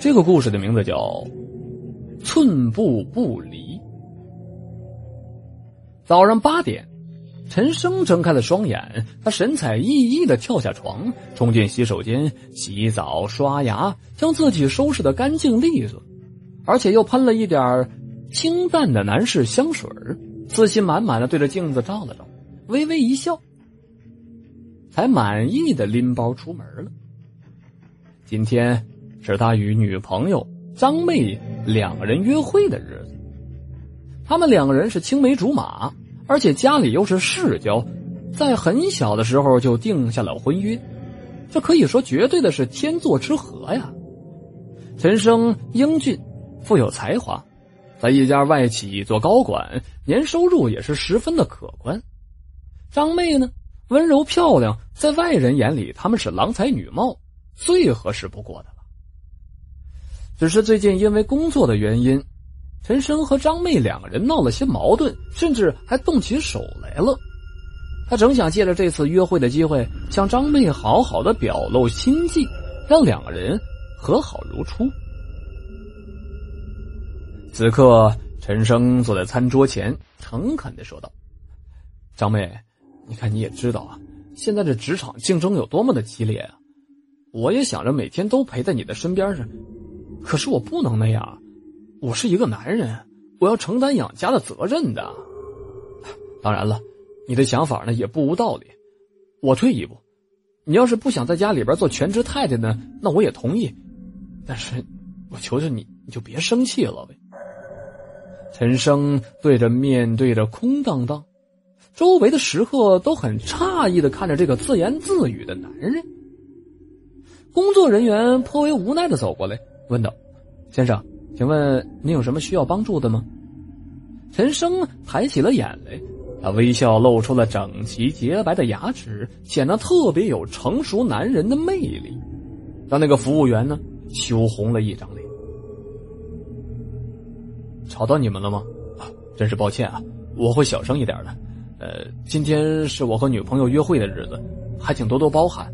这个故事的名字叫《寸步不离》。早上八点，陈生睁开了双眼，他神采奕奕的跳下床，冲进洗手间洗澡刷牙，将自己收拾的干净利索，而且又喷了一点清淡的男士香水自信满满的对着镜子照了照，微微一笑，才满意的拎包出门了。今天是他与女朋友张妹两个人约会的日子。他们两个人是青梅竹马，而且家里又是世交，在很小的时候就定下了婚约，这可以说绝对的是天作之合呀。陈生英俊，富有才华，在一家外企做高管，年收入也是十分的可观。张妹呢，温柔漂亮，在外人眼里他们是郎才女貌，最合适不过的。只是最近因为工作的原因。陈生和张妹两个人闹了些矛盾，甚至还动起手来了。他正想借着这次约会的机会，向张妹好好的表露心迹，让两个人和好如初。此刻，陈生坐在餐桌前，诚恳的说道：“张妹，你看你也知道啊，现在这职场竞争有多么的激烈啊！我也想着每天都陪在你的身边上，可是我不能那样。”我是一个男人，我要承担养家的责任的。当然了，你的想法呢也不无道理。我退一步，你要是不想在家里边做全职太太呢，那我也同意。但是，我求求你，你就别生气了呗。陈生对着面对着空荡荡，周围的食客都很诧异的看着这个自言自语的男人。工作人员颇为无奈的走过来，问道：“先生。”请问您有什么需要帮助的吗？陈生抬起了眼来，他微笑露出了整齐洁白的牙齿，显得特别有成熟男人的魅力，让那个服务员呢羞红了一张脸。吵到你们了吗？啊，真是抱歉啊，我会小声一点的。呃，今天是我和女朋友约会的日子，还请多多包涵。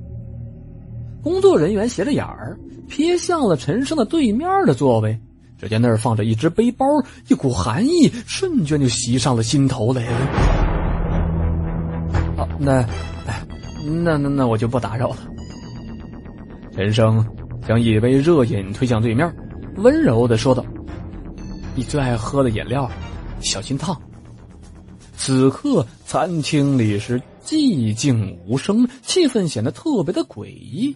工作人员斜着眼儿瞥向了陈生的对面的座位。只见那儿放着一只背包，一股寒意瞬间就袭上了心头来。好，那，那那那我就不打扰了。陈生将一杯热饮推向对面，温柔的说道：“你最爱喝的饮料，小心烫。”此刻餐厅里是寂静无声，气氛显得特别的诡异。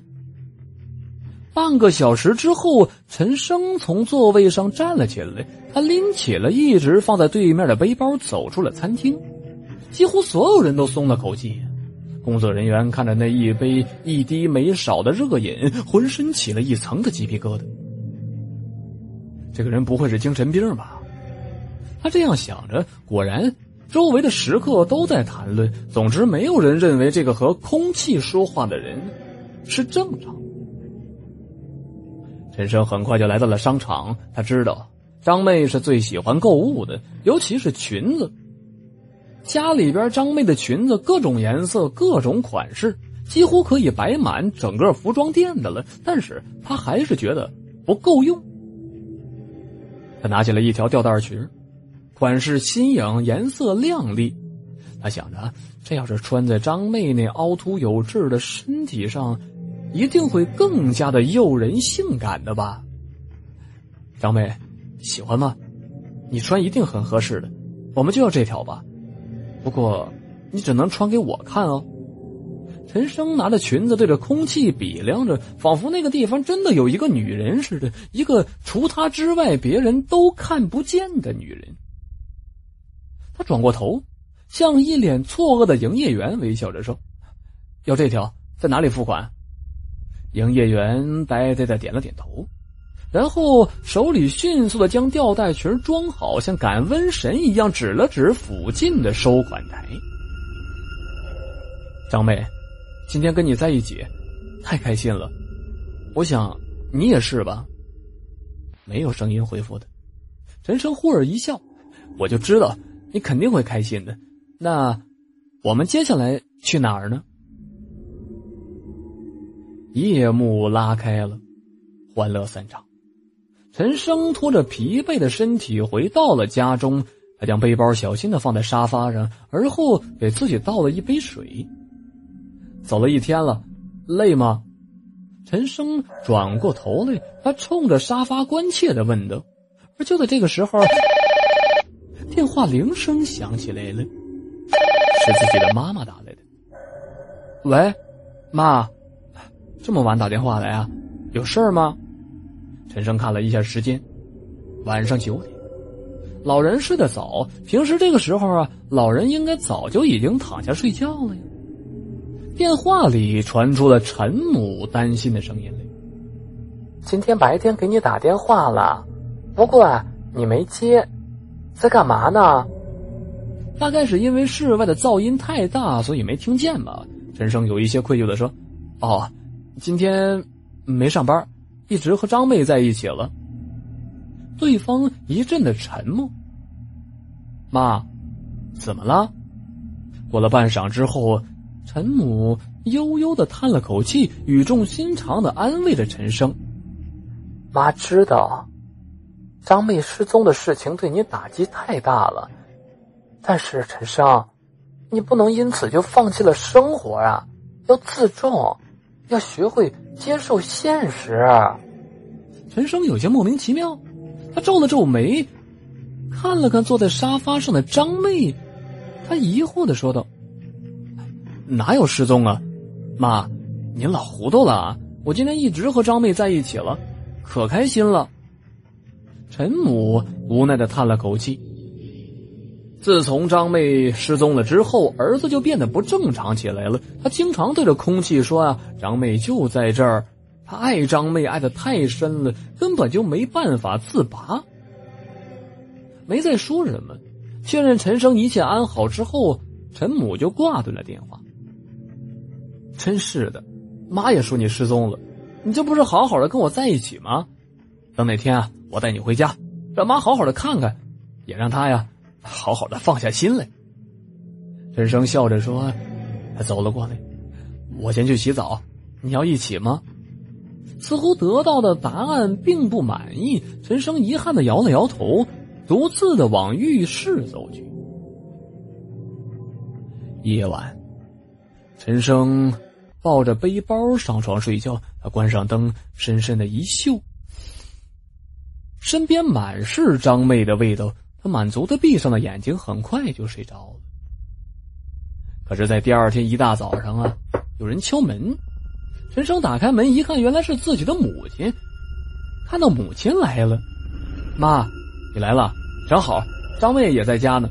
半个小时之后，陈生从座位上站了起来，他拎起了一直放在对面的背包，走出了餐厅。几乎所有人都松了口气。工作人员看着那一杯一滴没少的热饮，浑身起了一层的鸡皮疙瘩。这个人不会是精神病吧？他这样想着。果然，周围的食客都在谈论。总之，没有人认为这个和空气说话的人是正常。陈生很快就来到了商场。他知道张妹是最喜欢购物的，尤其是裙子。家里边张妹的裙子各种颜色、各种款式，几乎可以摆满整个服装店的了。但是他还是觉得不够用。他拿起了一条吊带裙，款式新颖，颜色亮丽。他想着，这要是穿在张妹那凹凸有致的身体上。一定会更加的诱人性感的吧，张妹，喜欢吗？你穿一定很合适的，我们就要这条吧。不过你只能穿给我看哦。陈生拿着裙子对着空气比量着，仿佛那个地方真的有一个女人似的，一个除他之外别人都看不见的女人。他转过头，向一脸错愕的营业员微笑着说：“要这条，在哪里付款？”营业员呆呆的点了点头，然后手里迅速的将吊带裙装好，像赶瘟神一样，指了指附近的收款台。张妹，今天跟你在一起，太开心了，我想你也是吧？没有声音回复的，陈生忽而一笑，我就知道你肯定会开心的。那我们接下来去哪儿呢？夜幕拉开了，欢乐散场。陈生拖着疲惫的身体回到了家中，他将背包小心的放在沙发上，而后给自己倒了一杯水。走了一天了，累吗？陈生转过头来，他冲着沙发关切的问道。而就在这个时候，电话铃声响起来了，是自己的妈妈打来的。喂，妈，这么晚打电话来啊？有事儿吗？陈生看了一下时间，晚上九点。老人睡得早，平时这个时候啊，老人应该早就已经躺下睡觉了呀。电话里传出了陈母担心的声音来：“今天白天给你打电话了，不过你没接，在干嘛呢？”大概是因为室外的噪音太大，所以没听见吧。陈生有一些愧疚的说：“哦，今天没上班。”一直和张妹在一起了。对方一阵的沉默。妈，怎么了？过了半晌之后，陈母悠悠的叹了口气，语重心长的安慰着陈生：“妈知道，张妹失踪的事情对你打击太大了，但是陈生，你不能因此就放弃了生活啊！要自重，要学会。”接受现实，陈生有些莫名其妙，他皱了皱眉，看了看坐在沙发上的张妹，他疑惑的说道：“哪有失踪啊？妈，您老糊涂了！我今天一直和张妹在一起了，可开心了。”陈母无奈的叹了口气。自从张妹失踪了之后，儿子就变得不正常起来了。他经常对着空气说：“啊，张妹就在这儿。”他爱张妹爱的太深了，根本就没办法自拔。没再说什么，确认陈生一切安好之后，陈母就挂断了电话。真是的，妈也说你失踪了，你这不是好好的跟我在一起吗？等哪天啊，我带你回家，让妈好好的看看，也让她呀。好好的放下心来，陈生笑着说：“他走了过来，我先去洗澡，你要一起吗？”似乎得到的答案并不满意，陈生遗憾的摇了摇头，独自的往浴室走去。夜晚，陈生抱着背包上床睡觉，他关上灯，深深的一嗅，身边满是张妹的味道。他满足的闭上了眼睛，很快就睡着了。可是，在第二天一大早上啊，有人敲门。陈生打开门一看，原来是自己的母亲。看到母亲来了，妈，你来了，正好张妹也在家呢。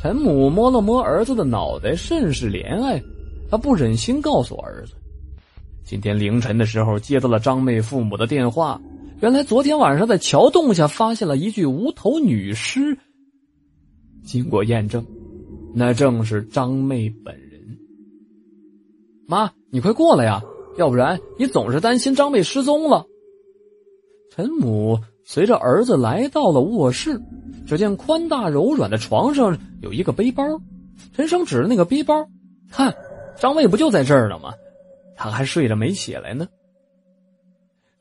陈母摸了摸儿子的脑袋，甚是怜爱。他不忍心告诉儿子，今天凌晨的时候接到了张妹父母的电话。原来昨天晚上在桥洞下发现了一具无头女尸。经过验证，那正是张妹本人。妈，你快过来呀，要不然你总是担心张妹失踪了。陈母随着儿子来到了卧室，只见宽大柔软的床上有一个背包。陈生指着那个背包，看，张妹不就在这儿呢吗？她还睡着没起来呢。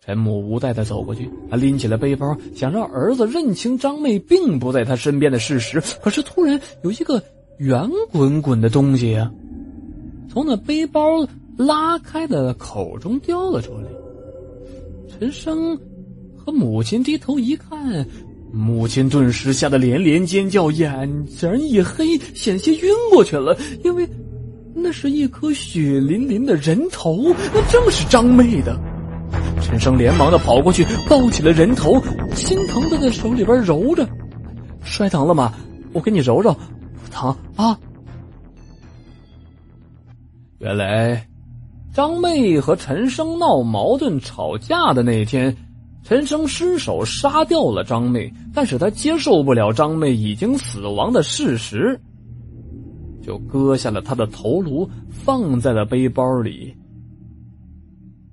陈母无奈的走过去，他拎起了背包，想让儿子认清张妹并不在他身边的事实。可是突然有一个圆滚滚的东西啊，从那背包拉开的口中掉了出来。陈生和母亲低头一看，母亲顿时吓得连连尖叫，眼前一黑，险些晕过去了。因为那是一颗血淋淋的人头，那正是张妹的。陈生连忙的跑过去，抱起了人头，心疼的在手里边揉着。摔疼了吗？我给你揉揉，不疼啊。原来，张妹和陈生闹矛盾吵架的那天，陈生失手杀掉了张妹，但是他接受不了张妹已经死亡的事实，就割下了她的头颅，放在了背包里。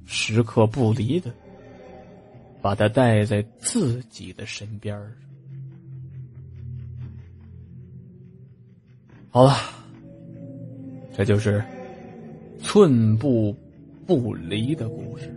时刻不离的，把他带在自己的身边好了，这就是寸步不离的故事。